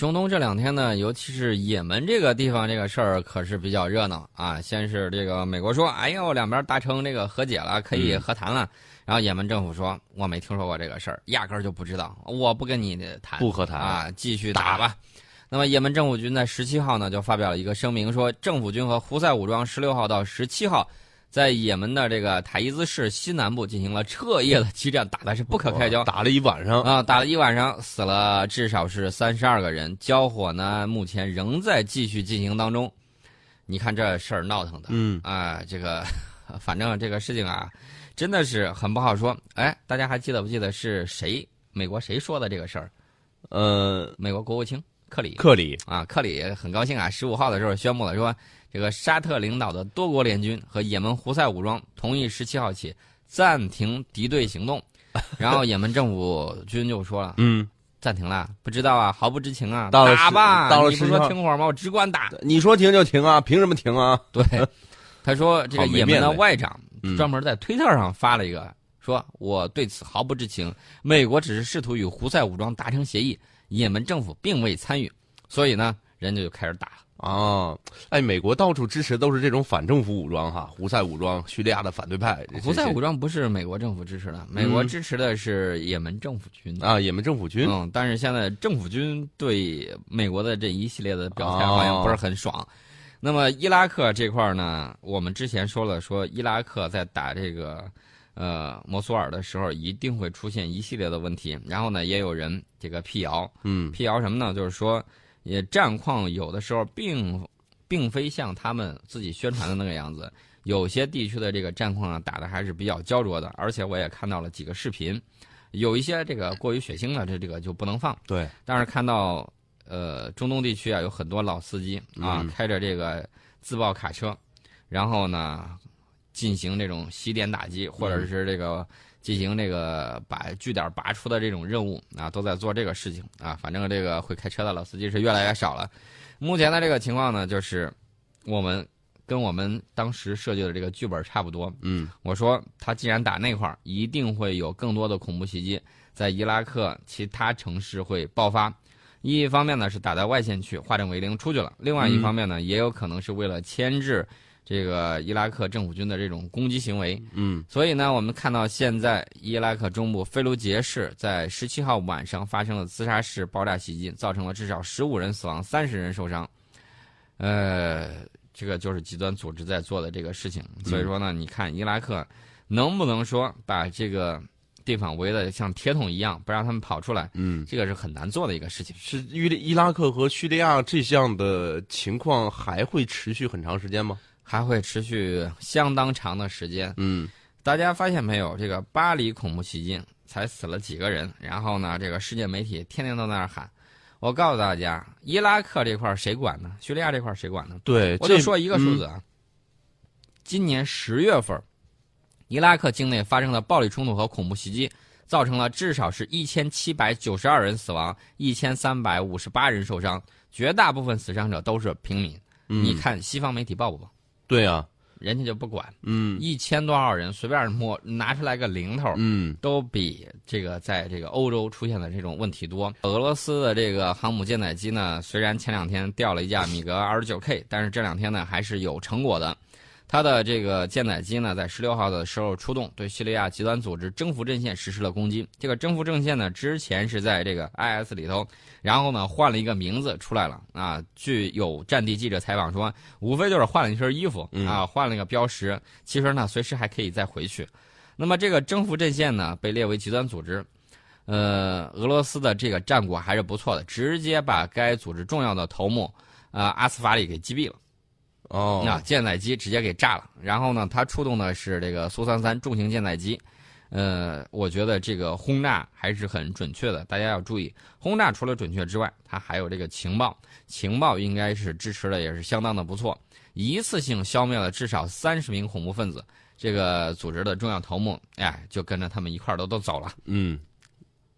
中东这两天呢，尤其是也门这个地方，这个事儿可是比较热闹啊。先是这个美国说：“哎呦，两边达成这个和解了，可以和谈了。然后也门政府说：“我没听说过这个事儿，压根儿就不知道，我不跟你谈，不和谈啊，继续打吧。”那么也门政府军在十七号呢就发表了一个声明，说政府军和胡塞武装十六号到十七号。在也门的这个塔伊兹市西南部进行了彻夜的激战，打的是不可开交，打了一晚上啊，打了一晚上，死了至少是三十二个人。交火呢，目前仍在继续进行当中。你看这事儿闹腾的，嗯啊，这个反正这个事情啊，真的是很不好说。哎，大家还记得不记得是谁？美国谁说的这个事儿？呃，美国国务卿克里。克里啊，克里很高兴啊，十五号的时候宣布了说。这个沙特领导的多国联军和也门胡塞武装同意十七号起暂停敌对行动，然后也门政府军就说了：“嗯，暂停了，不知道啊，毫不知情啊，打吧，到了你不说停会儿吗？我只管打。你说停就停啊，凭什么停啊？对，他说这个也门的外长专门在推特上发了一个，说我对此毫不知情，美国只是试图与胡塞武装达成协议，也门政府并未参与，所以呢，人家就开始打了。”啊，哎，美国到处支持都是这种反政府武装哈，胡塞武装、叙利亚的反对派。胡塞武装不是美国政府支持的，美国支持的是也门政府军啊，也门政府军。嗯，但是现在政府军对美国的这一系列的表态好像不是很爽。那么伊拉克这块呢，我们之前说了，说伊拉克在打这个呃摩苏尔的时候一定会出现一系列的问题。然后呢，也有人这个辟谣，嗯，辟谣什么呢？就是说。也战况有的时候并并非像他们自己宣传的那个样子，有些地区的这个战况啊打的还是比较焦灼的，而且我也看到了几个视频，有一些这个过于血腥的，这这个就不能放。对，但是看到呃中东地区啊有很多老司机啊开着这个自爆卡车，然后呢进行这种洗点打击，或者是这个。进行这个把据点拔出的这种任务啊，都在做这个事情啊。反正这个会开车的老司机是越来越少了。目前的这个情况呢，就是我们跟我们当时设计的这个剧本差不多。嗯，我说他既然打那块儿，一定会有更多的恐怖袭击在伊拉克其他城市会爆发。一方面呢是打在外线去，化整为零出去了；另外一方面呢，也有可能是为了牵制。这个伊拉克政府军的这种攻击行为，嗯，所以呢，我们看到现在伊拉克中部菲卢杰市在十七号晚上发生了自杀式爆炸袭击，造成了至少十五人死亡，三十人受伤。呃，这个就是极端组织在做的这个事情。所以说呢，你看伊拉克能不能说把这个地方围的像铁桶一样，不让他们跑出来？嗯，这个是很难做的一个事情。是伊伊拉克和叙利亚这项的情况还会持续很长时间吗？还会持续相当长的时间。嗯，大家发现没有？这个巴黎恐怖袭击才死了几个人，然后呢，这个世界媒体天天都在那儿喊。我告诉大家，伊拉克这块谁管呢？叙利亚这块谁管呢？对，我就说一个数字啊。今年十月份，伊拉克境内发生的暴力冲突和恐怖袭击，造成了至少是一千七百九十二人死亡，一千三百五十八人受伤，绝大部分死伤者都是平民。你看西方媒体报不报？对呀，人家就不管。嗯，一千多少人随便摸拿出来个零头，嗯，都比这个在这个欧洲出现的这种问题多。俄罗斯的这个航母舰载机呢，虽然前两天掉了一架米格二十九 K，但是这两天呢还是有成果的。它的这个舰载机呢，在十六号的时候出动，对叙利亚极端组织征服阵线实施了攻击。这个征服阵线呢，之前是在这个 IS 里头，然后呢换了一个名字出来了啊。据有战地记者采访说，无非就是换了一身衣服啊，换了一个标识，其实呢随时还可以再回去。那么这个征服阵线呢，被列为极端组织，呃，俄罗斯的这个战果还是不错的，直接把该组织重要的头目啊阿斯法里给击毙了。哦，那舰载机直接给炸了。然后呢，它出动的是这个苏三三重型舰载机。呃，我觉得这个轰炸还是很准确的。大家要注意，轰炸除了准确之外，它还有这个情报，情报应该是支持的也是相当的不错。一次性消灭了至少三十名恐怖分子，这个组织的重要头目，哎，就跟着他们一块儿都都走了。嗯，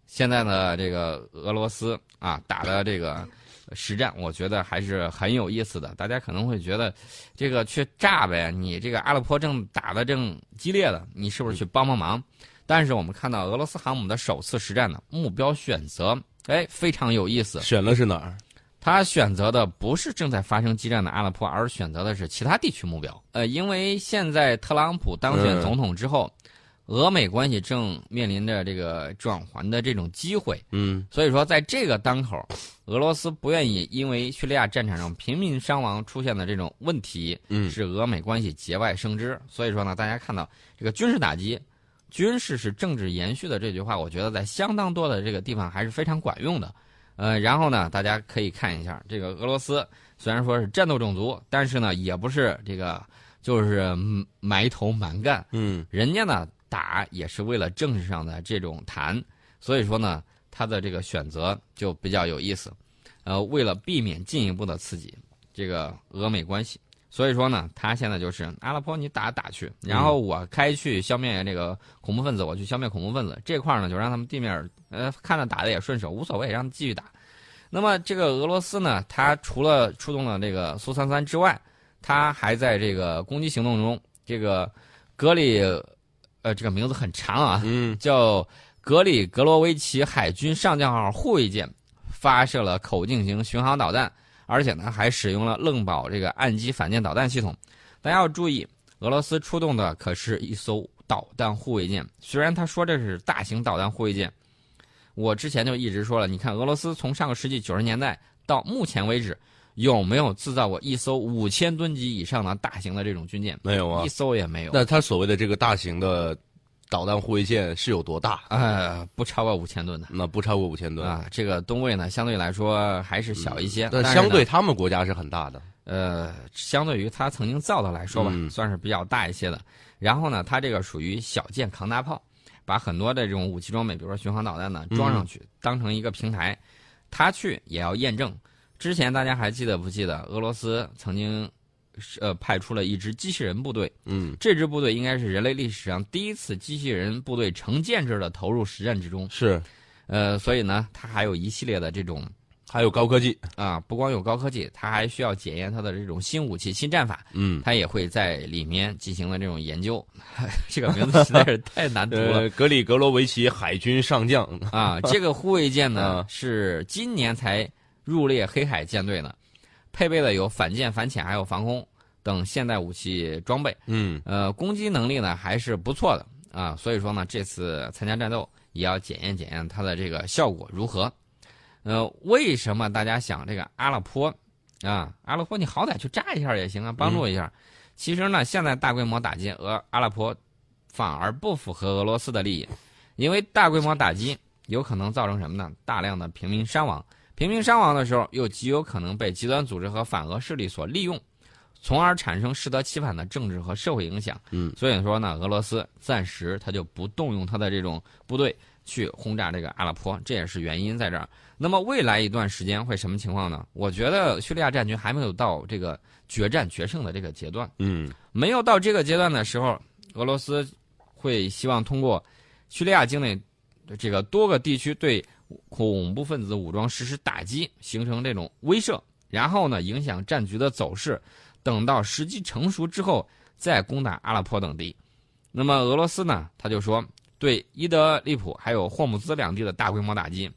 现在呢，这个俄罗斯啊打的这个。实战我觉得还是很有意思的，大家可能会觉得，这个去炸呗，你这个阿勒颇正打的正激烈的，你是不是去帮帮忙？但是我们看到俄罗斯航母的首次实战呢，目标选择，哎，非常有意思。选了是哪儿？他选择的不是正在发生激战的阿勒颇，而选择的是其他地区目标。呃，因为现在特朗普当选总统之后，俄美关系正面临着这个转圜的这种机会。嗯所以说，在这个当口，俄罗斯不愿意因为叙利亚战场上平民伤亡出现的这种问题，嗯使俄美关系节外生枝。所以说呢，大家看到这个军事打击，军事是政治延续的这句话，我觉得在相当多的这个地方还是非常管用的。呃，然后呢，大家可以看一下这个俄罗斯，虽然说是战斗种族，但是呢，也不是这个就是嗯埋头蛮干，嗯人家呢打也是为了政治上的这种谈，所以说呢，他的这个选择就比较有意思。呃，为了避免进一步的刺激这个俄美关系，所以说呢，他现在就是阿拉颇你打打去，然后我开去消灭这个恐怖分子，我去消灭恐怖分子这块儿呢，就让他们地面呃看着打的也顺手，无所谓，让他们继续打。那么这个俄罗斯呢，他除了出动了这个苏三三之外，他还在这个攻击行动中，这个格里，呃，这个名字很长啊，嗯叫格里格罗维奇海军上将号护卫舰，发射了口径型巡航导弹，而且呢还使用了愣堡这个岸基反舰导弹系统。大家要注意，俄罗斯出动的可是一艘导弹护卫舰，虽然他说这是大型导弹护卫舰，我之前就一直说了，你看俄罗斯从上个世纪九十年代到目前为止，有没有制造过一艘五千吨级以上的大型的这种军舰？没有啊一。艘也没有。那他所谓的这个大型的导弹护卫舰是有多大？呃，不超过五千吨的那不超过五千吨。啊。这个吨位呢，相对来说还是小一些，但但相对他们国家是很大的。呃，相对于它曾经造的来说吧，嗯算是比较大一些的。然后呢，它这个属于小舰扛大炮，把很多的这种武器装备，比如说巡航导弹呢，装上去，当成一个平台。它去也要验证。之前大家还记得不记得，俄罗斯曾经呃派出了一支机器人部队，嗯，这支部队应该是人类历史上第一次机器人部队成建制的投入实战之中。是，呃，所以呢，它还有一系列的这种还有高科技。啊，不光有高科技，它还需要检验它的这种新武器、新战法，嗯，它也会在里面进行了这种研究。这个名字实在是太难读了 呃，格里格罗维奇海军上将。啊！这个护卫舰呢 啊是今年才入列黑海舰队呢，配备的有反舰、反潜还有防空等现代武器装备。嗯呃，攻击能力呢还是不错的啊，所以说呢，这次参加战斗也要检验检验它的这个效果如何。呃，为什么大家想这个阿勒颇啊？阿勒颇你好歹去炸一下也行啊，帮助一下。其实呢，现在大规模打击俄阿勒颇反而不符合俄罗斯的利益，因为大规模打击有可能造成什么呢？大量的平民伤亡。平民伤亡的时候，又极有可能被极端组织和反俄势力所利用，从而产生适得其反的政治和社会影响。嗯，所以说呢，俄罗斯暂时他就不动用他的这种部队去轰炸这个阿勒颇，这也是原因在这儿。那么未来一段时间会什么情况呢？我觉得叙利亚战局还没有到这个决战决胜的这个阶段，嗯没有到这个阶段的时候，俄罗斯会希望通过叙利亚境内这个多个地区对恐怖分子武装实施打击，形成这种威慑，然后呢影响战局的走势，等到时机成熟之后再攻打阿勒颇等地。那么俄罗斯呢，他就说对伊德利卜还有霍姆兹两地的大规模打击，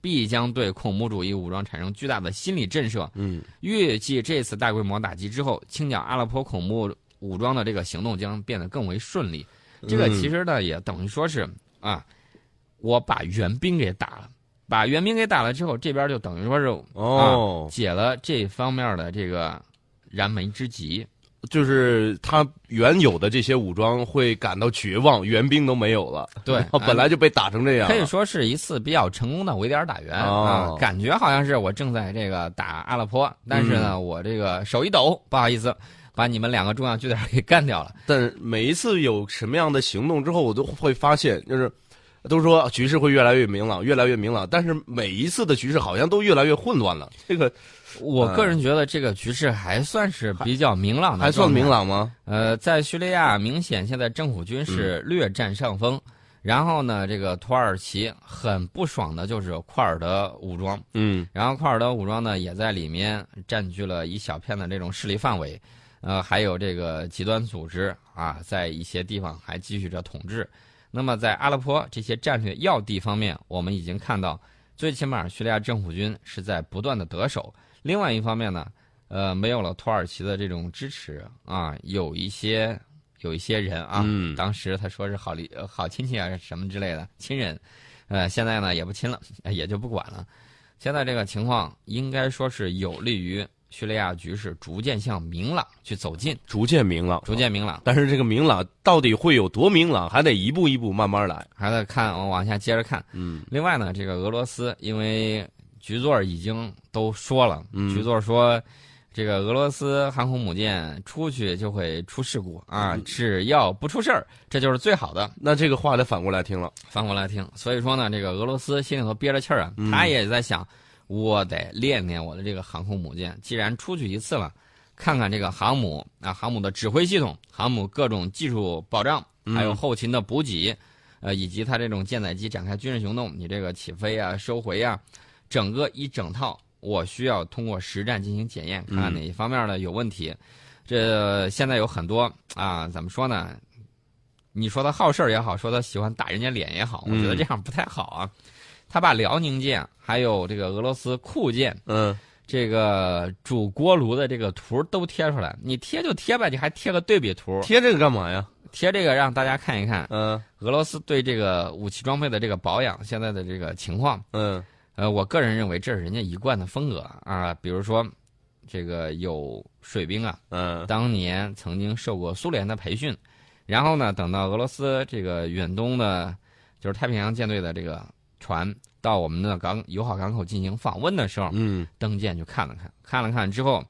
必将对恐怖主义武装产生巨大的心理震慑。嗯预计这次大规模打击之后，清剿阿勒颇恐怖武装的这个行动将变得更为顺利。这个嗯其实呢，也等于说是啊，我把援兵给打了，把援兵给打了之后，这边就等于说是哦，解了这方面的这个燃眉之急。就是他原有的这些武装会感到绝望，援兵都没有了。对哦本来就被打成这样了。可以说是一次比较成功的围点打援、哦啊，感觉好像是我正在这个打阿勒颇，但是呢，我这个手一抖，不好意思，把你们两个重要据点给干掉了。但是每一次有什么样的行动之后，我都会发现，就是都说局势会越来越明朗，越来越明朗，但是每一次的局势好像都越来越混乱了。这个我个人觉得这个局势还算是比较明朗的，还算明。朗吗？呃，在叙利亚，明显现在政府军是略占上风。然后呢，这个土耳其很不爽的就是库尔德武装，嗯然后库尔德武装呢也在里面占据了一小片的这种势力范围，呃，还有这个极端组织啊，在一些地方还继续着统治。那么在阿勒颇这些战略要地方面，我们已经看到最起码叙利亚政府军是在不断的得手。另外一方面呢，呃，没有了土耳其的这种支持啊，有一些有一些人啊，嗯当时他说是好邻呃好亲戚啊什么之类的亲人，呃，现在呢也不亲了，也就不管了。现在这个情况应该说是有利于叙利亚局势逐渐向明朗去走近，逐渐明朗，逐渐明朗。但是这个明朗到底会有多明朗，还得一步一步慢慢来。还得看，我往下接着看。嗯另外呢，这个俄罗斯因为局座已经都说了，嗯局座说，这个俄罗斯航空母舰出去就会出事故啊，嗯只要不出事儿，这就是最好的。那这个话得反过来听了。反过来听，所以说呢，这个俄罗斯心里头憋着气儿啊，嗯他也在想，我得练练我的这个航空母舰。既然出去一次了，看看这个航母啊，航母的指挥系统，航母各种技术保障，还有嗯后勤的补给，呃，以及它这种舰载机展开军事行动，你这个起飞啊、收回啊，整个一整套，我需要通过实战进行检验，看看嗯哪一方面呢有问题。这现在有很多啊，怎么说呢？你说他好事儿也好，说他喜欢打人家脸也好，我觉得嗯这样不太好啊。他把辽宁舰还有这个俄罗斯库舰嗯。这个主锅炉的这个图都贴出来，你贴就贴吧，你还贴个对比图，贴这个干嘛呀？贴这个让大家看一看嗯。俄罗斯对这个武器装备的这个保养现在的这个情况。嗯。呃，我个人认为这是人家一贯的风格啊，比如说这个有水兵啊，嗯。当年曾经受过苏联的培训，然后呢，等到俄罗斯这个远东的，就是太平洋舰队的这个船到我们的港友好港口进行访问的时候，嗯登舰就看了看，看了看之后，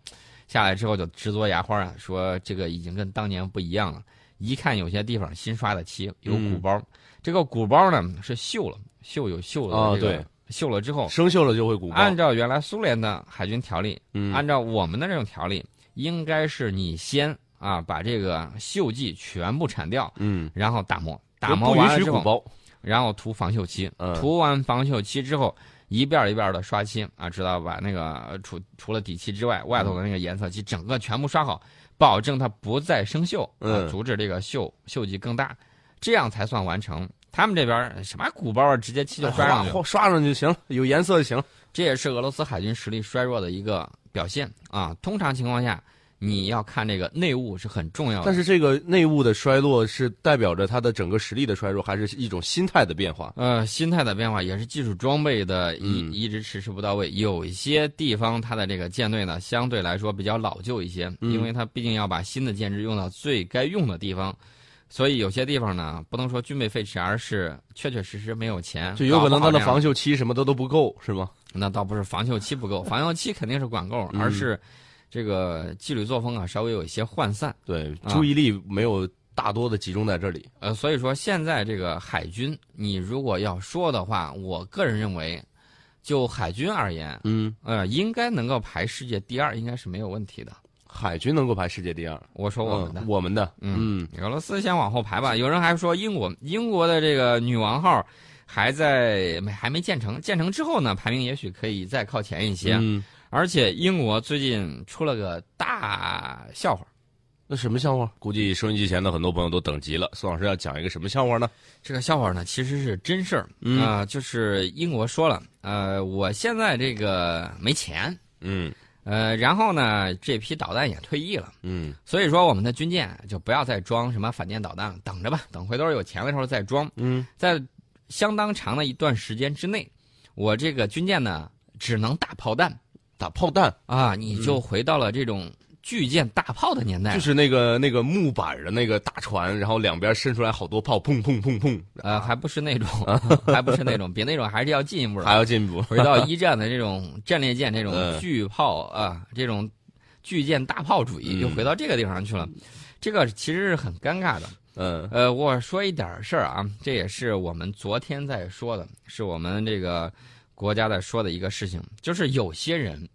下来之后就直嘬牙花啊，说这个已经跟当年不一样了。一看有些地方新刷的漆，有鼓嗯包，这个鼓包呢是锈了，锈有锈啊的这个对，锈了之后，生锈了就会鼓包。按照原来苏联的海军条例，嗯按照我们的这种条例，应该是你先啊把这个锈迹全部铲掉，嗯，然后打磨，打磨完了之后，许鼓包。然后涂防锈漆，嗯涂完防锈漆之后，一遍一遍的刷漆啊，直到把那个呃除除了底漆之外，外头的那个颜色漆整个全部刷好，保证它不再生锈，啊嗯，阻止这个锈锈迹更大，这样才算完成。他们这边什么鼓包啊，直接漆就刷上。刷刷上就行了，有颜色就行了。这也是俄罗斯海军实力衰弱的一个表现啊。通常情况下，你要看这个内务是很重要的。但是这个内务的衰落是代表着它的整个实力的衰弱，还是一种心态的变化？呃，心态的变化也是技术装备的一、嗯一直迟迟不到位。有一些地方它的这个舰队呢，相对来说比较老旧一些，嗯因为它毕竟要把新的舰只用到最该用的地方，所以有些地方呢，不能说军备废弛，而是确确实实没有钱，就有可能它的防锈漆什么的都不够，是吗？那倒不是防锈漆不够，防锈漆肯定是管够，嗯而是这个纪律作风啊稍微有一些涣散。对，啊注意力没有大多的集中在这里。呃，所以说现在这个海军，你如果要说的话，我个人认为，就海军而言，嗯，呃，应该能够排世界第二，应该是没有问题的。海军能够排世界第二，我说我们的，嗯我们的，嗯俄罗斯先往后排吧。有人还说英国，英国的这个女王号还在没还没建成，建成之后呢，排名也许可以再靠前一些。嗯，而且英国最近出了个大笑话，那什么笑话？估计收音机前的很多朋友都等急了。宋老师要讲一个什么笑话呢？这个笑话呢其实是真事儿嗯啊、就是英国说了，呃，我现在这个没钱，嗯呃，然后呢，这批导弹也退役了，嗯所以说我们的军舰就不要再装什么反舰导弹了，等着吧，等回头有钱的时候再装。嗯在相当长的一段时间之内，我这个军舰呢只能打炮弹打炮弹啊，你就回到了这种巨舰大炮的年代了。就是那个那个木板的那个大船，然后两边伸出来好多炮，砰砰砰砰，呃，还不是那种，还不是那种，比那种还是要进一步的。还要进一步。回到一战的这种战列舰、这种嗯巨炮啊，这种巨舰大炮主义，嗯就回到这个地方去了。这个其实是很尴尬的。嗯呃，我说一点事儿啊，这也是我们昨天在说的，是我们这个国家在说的一个事情，就是有些人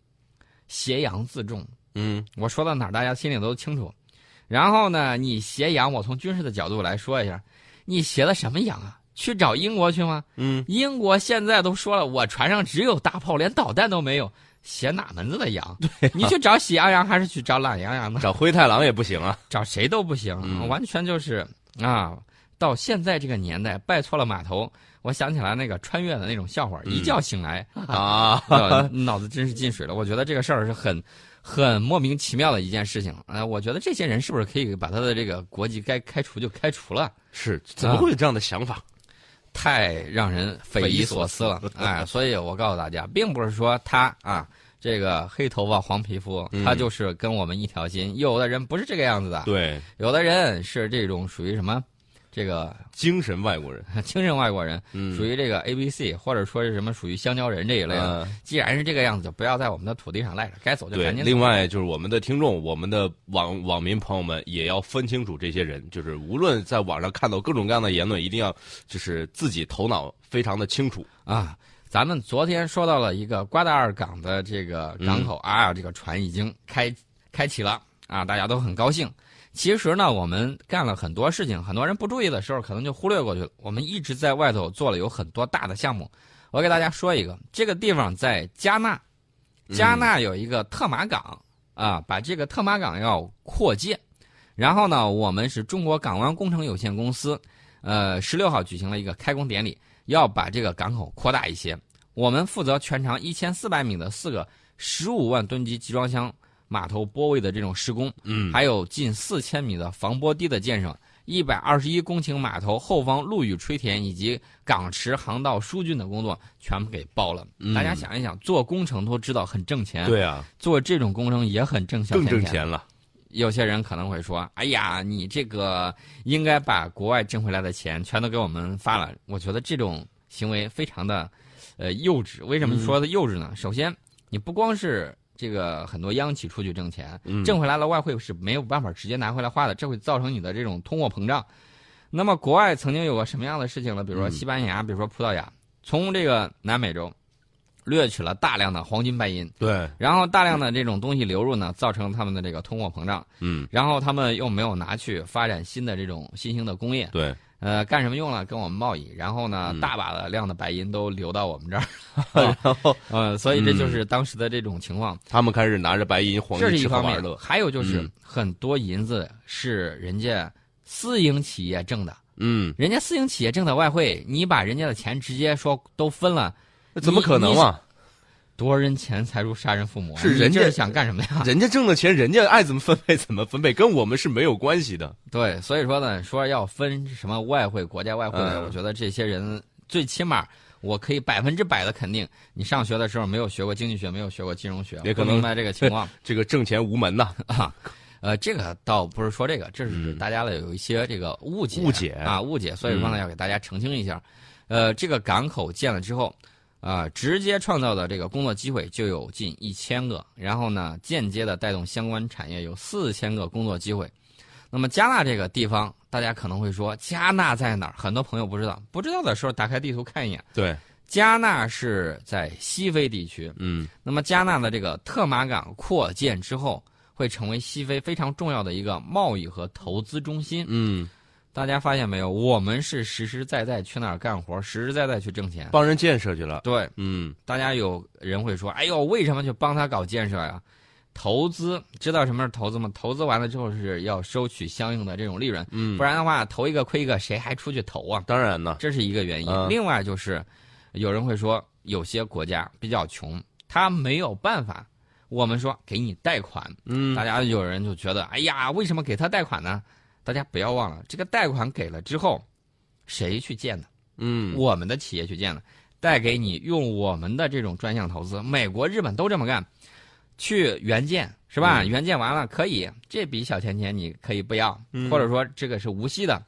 挟洋自重。嗯我说到哪儿，大家心里都清楚。然后呢，你挟洋，我从军事的角度来说一下，你挟的什么洋啊？去找英国去吗？嗯，英国现在都说了，我船上只有大炮，连导弹都没有，挟哪门子的洋？你去找喜羊羊还是去找懒羊羊呢？找灰太狼也不行啊。找谁都不行，嗯完全就是啊，到现在这个年代，拜错了码头，我想起来那个穿越的那种笑话，一觉醒来啊，呃脑子真是进水了。我觉得这个事儿是很很莫名其妙的一件事情。呃，我觉得这些人是不是可以把他的这个国籍该开除就开除了？是怎么会有这样的想法？太让人匪夷所思了，哎，所以我告诉大家，并不是说他啊，这个黑头发黄皮肤，他就是跟我们一条心。有的人不是这个样子的，对，有的人是这种属于什么，这个精神外国人，精神外国人，属于这个 A B C，或者说是什么属于香蕉人这一类的。既然是这个样子，就不要在我们的土地上赖着，该走就赶紧走。另外就是我们的听众，我们的网网民朋友们也要分清楚这些人，就是无论在网上看到各种各样的言论，一定要就是自己头脑非常的清楚啊。咱们昨天说到了一个瓜达尔港的这个港口啊，这个船已经开开启了啊，大家都很高兴。其实呢，我们干了很多事情，很多人不注意的时候，可能就忽略过去了。我们一直在外头做了有很多大的项目。我给大家说一个，这个地方在加纳，加纳有一个特马港啊，把这个特马港要扩建。然后呢，我们是中国港湾工程有限公司，呃，十六号举行了一个开工典礼，要把这个港口扩大一些。我们负责全长一千四百米的四个十五万吨级集装箱。码头泊位的这种施工，嗯，还有近四千米的防波堤的建设，一百二十一公顷码头后方陆域吹填以及港池航道疏浚的工作全部给包了。大家想一想，做工程都知道很挣钱，对啊，做这种工程也很挣小更挣钱了。有些人可能会说：“哎呀，你这个应该把国外挣回来的钱全都给我们发了。”我觉得这种行为非常的，呃，幼稚。为什么说的幼稚呢？首先，你不光是。这个很多央企出去挣钱，挣回来了外汇是没有办法直接拿回来花的，这会造成你的这种通货膨胀。那么国外曾经有过什么样的事情呢？比如说西班牙，比如说葡萄牙，从这个南美洲掠取了大量的黄金白银，对，然后大量的这种东西流入呢，造成他们的这个通货膨胀，嗯，然后他们又没有拿去发展新的这种新兴的工业，对。呃，干什么用了？跟我们贸易，然后呢，大把的量的白银都流到我们这儿，然后，呃，所以这就是当时的这种情况。他们开始拿着白银、黄金吃喝玩乐。还有就是很多银子是人家私营企业挣的，嗯，人家私营企业挣的外汇，你把人家的钱直接说都分了，那怎么可能啊？夺人钱财如杀人父母，是人家想干什么呀？人家挣的钱，人家爱怎么分配怎么分配，跟我们是没有关系的。对，所以说呢，说要分什么外汇、国家外汇的，我觉得这些人最起码我可以百分之百的肯定，你上学的时候没有学过经济学，没有学过金融学，也可能明白这个情况。这个挣钱无门呐啊，呃，这个倒不是说这个，这是大家的有一些这个误解误解啊误解，所以说呢要给大家澄清一下。呃，这个港口建了之后。啊，直接创造的这个工作机会就有近一千个，然后呢，间接的带动相关产业有四千个工作机会。那么加纳这个地方，大家可能会说加纳在哪儿？很多朋友不知道，不知道的时候打开地图看一眼。对，加纳是在西非地区。嗯，那么加纳的这个特马港扩建之后，会成为西非非常重要的一个贸易和投资中心。嗯。大家发现没有？我们是实实在在去那儿干活，实实在在去挣钱，帮人建设去了。对，嗯，大家有人会说：“哎呦，为什么去帮他搞建设呀？”投资知道什么是投资吗？投资完了之后是要收取相应的这种利润，嗯，不然的话投一个亏一个，谁还出去投啊？当然呢，这是一个原因。另外就是，有人会说，有些国家比较穷，他没有办法。我们说给你贷款，嗯，大家有人就觉得：“哎呀，为什么给他贷款呢？”大家不要忘了，这个贷款给了之后，谁去建的？嗯，我们的企业去建的，贷给你用我们的这种专项投资。美国、日本都这么干，去援建是吧？援建完了可以，这笔小钱钱你可以不要，或者说这个是无息的，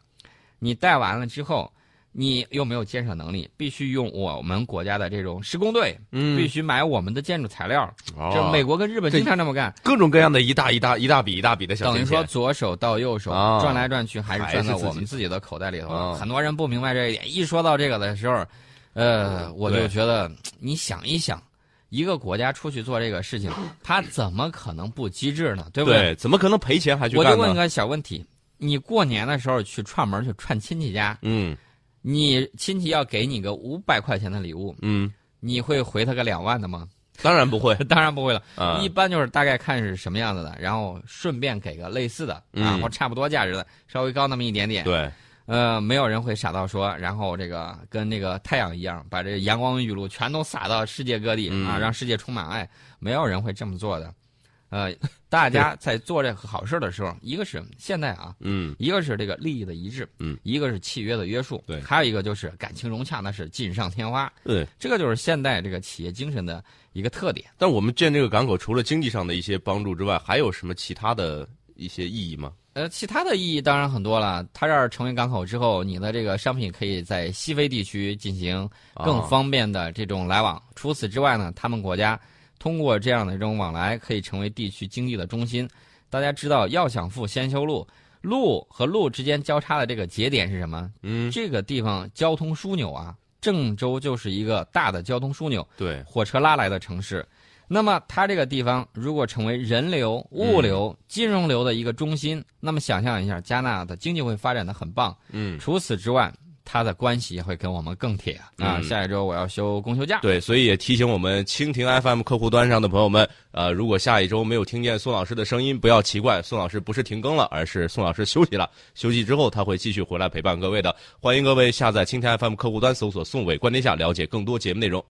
你贷完了之后。你又没有建设能力，必须用我们国家的这种施工队，嗯，必须买我们的建筑材料。就美国跟日本经常这么干，各种各样的一大一大一大笔一大笔的小等于说左手到右手转来转去，还是转到我们自己的口袋里头。很多人不明白这一点，一说到这个的时候，呃，我就觉得你想一想，一个国家出去做这个事情，他怎么可能不机智呢？对不对？怎么可能赔钱还去干我就问个小问题：你过年的时候去串门去串亲戚家，嗯。你亲戚要给你个五百块钱的礼物，嗯，你会回他个两万的吗？当然不会，当然不会了。一般就是大概看是什么样子的，然后顺便给个类似的啊，或差不多价值的，稍微高那么一点点。对，呃，没有人会傻到说，然后这个跟那个太阳一样，把这个阳光雨露全都洒到世界各地、嗯啊，让世界充满爱。没有人会这么做的。呃，大家在做这个好事的时候，一个是现在啊，嗯一个是这个利益的一致，嗯，一个是契约的约束，对还有一个就是感情融洽，那是锦上添花。对。这个就是现代这个企业精神的一个特点。但我们建这个港口，除了经济上的一些帮助之外，还有什么其他的一些意义吗？呃，其他的意义当然很多了。它这儿成为港口之后，你的这个商品可以在西非地区进行更啊方便的这种来往。除此之外呢，他们国家通过这样的这种往来，可以成为地区经济的中心。大家知道，要想富，先修路。路和路之间交叉的这个节点是什么？嗯，这个地方交通枢纽啊，郑州就是一个大的交通枢纽。对，火车拉来的城市。那么它这个地方如果成为人流、物流、金融流的一个中心，那么想象一下，加纳的经济会发展的很棒。嗯，除此之外，它的关系也会跟我们更铁啊。嗯下一周我要休公休假。对，所以也提醒我们蜻蜓 FM 客户端上的朋友们，呃，如果下一周没有听见宋老师的声音，不要奇怪，宋老师不是停更了，而是宋老师休息了。休息之后，他会继续回来陪伴各位的。欢迎各位下载蜻蜓 FM 客户端，搜索“宋伟观天下”，了解更多节目内容。